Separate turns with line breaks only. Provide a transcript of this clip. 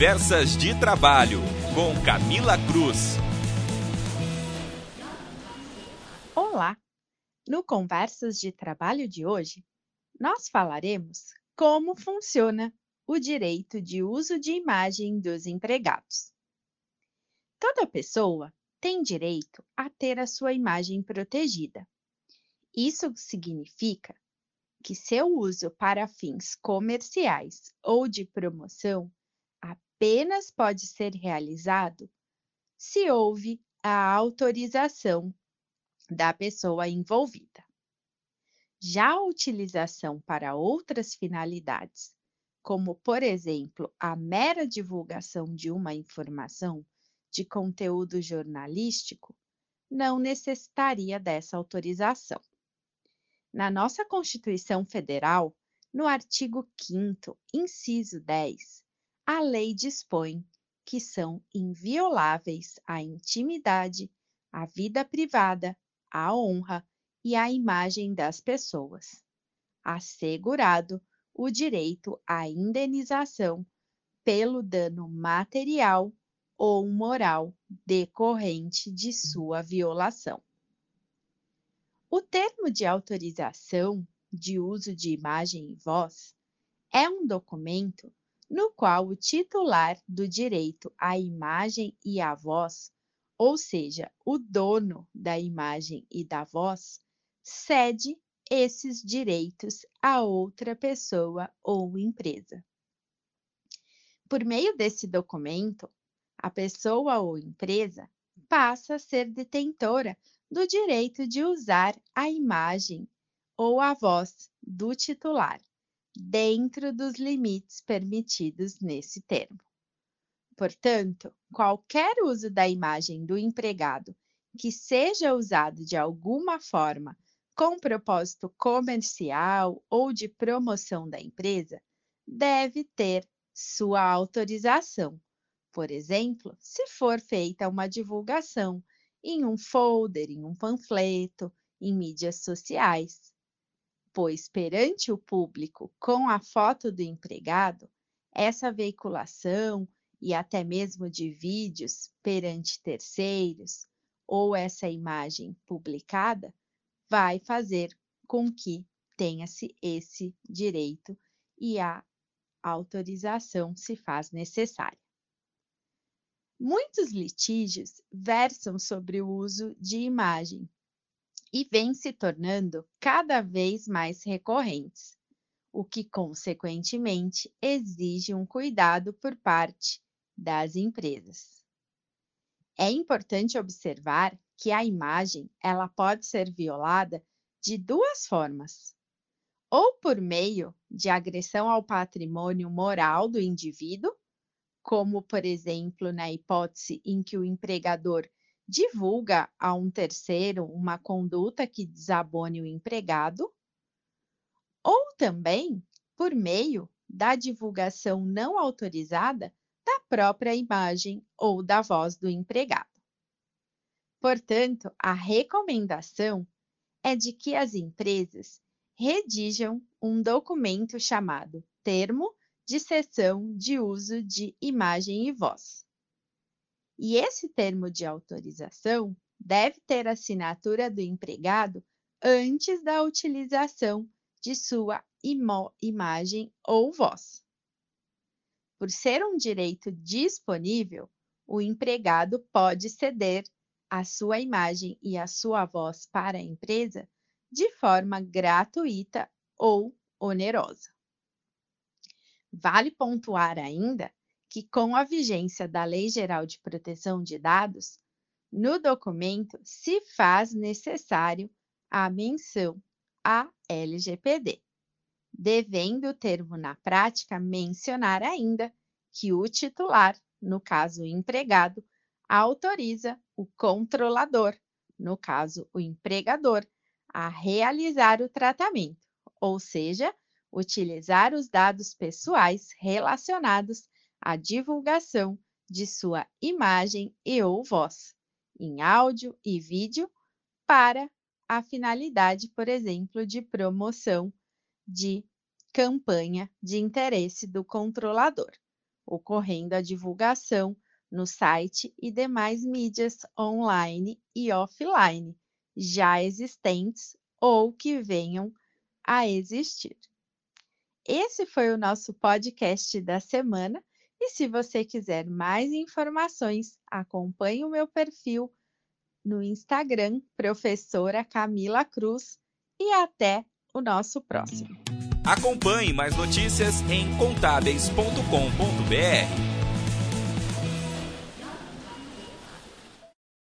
Conversas de Trabalho, com Camila Cruz.
Olá! No Conversas de Trabalho de hoje, nós falaremos como funciona o direito de uso de imagem dos empregados. Toda pessoa tem direito a ter a sua imagem protegida. Isso significa que seu uso para fins comerciais ou de promoção apenas pode ser realizado se houve a autorização da pessoa envolvida. Já a utilização para outras finalidades, como, por exemplo, a mera divulgação de uma informação de conteúdo jornalístico, não necessitaria dessa autorização. Na nossa Constituição Federal, no artigo 5, inciso 10, a lei dispõe que são invioláveis a intimidade, a vida privada, a honra e a imagem das pessoas, assegurado o direito à indenização pelo dano material ou moral decorrente de sua violação. O termo de autorização de uso de imagem e voz é um documento no qual o titular do direito à imagem e à voz, ou seja, o dono da imagem e da voz, cede esses direitos a outra pessoa ou empresa. Por meio desse documento, a pessoa ou empresa passa a ser detentora do direito de usar a imagem ou a voz do titular, dentro dos limites permitidos nesse termo. Portanto, qualquer uso da imagem do empregado que seja usado de alguma forma com propósito comercial ou de promoção da empresa deve ter sua autorização. Por exemplo, se for feita uma divulgação em um folder, em um panfleto, em mídias sociais pois perante o público com a foto do empregado, essa veiculação e até mesmo de vídeos perante terceiros ou essa imagem publicada vai fazer com que tenha-se esse direito e a autorização se faz necessária. Muitos litígios versam sobre o uso de imagem e vêm se tornando cada vez mais recorrentes, o que, consequentemente, exige um cuidado por parte das empresas. É importante observar que a imagem ela pode ser violada de duas formas: ou por meio de agressão ao patrimônio moral do indivíduo, como, por exemplo, na hipótese em que o empregador divulga a um terceiro uma conduta que desabone o empregado, ou também por meio da divulgação não autorizada da própria imagem ou da voz do empregado. Portanto, a recomendação é de que as empresas redijam um documento chamado Termo de Cessão de Uso de Imagem e Voz e esse termo de autorização deve ter assinatura do empregado antes da utilização de sua imagem ou voz. Por ser um direito disponível, o empregado pode ceder a sua imagem e a sua voz para a empresa de forma gratuita ou onerosa. Vale pontuar ainda que, com a vigência da Lei Geral de Proteção de Dados, no documento se faz necessário a menção à LGPD, devendo o termo na prática mencionar ainda que o titular, no caso o empregado, autoriza o controlador, no caso o empregador, a realizar o tratamento, ou seja, utilizar os dados pessoais relacionados a divulgação de sua imagem e ou voz, em áudio e vídeo, para a finalidade, por exemplo, de promoção de campanha de interesse do controlador, ocorrendo a divulgação no site e demais mídias online e offline, já existentes ou que venham a existir. Esse foi o nosso podcast da semana. E se você quiser mais informações, acompanhe o meu perfil no Instagram, professora Camila Cruz, e até o nosso próximo.
Acompanhe mais notícias em contábeis.com.br.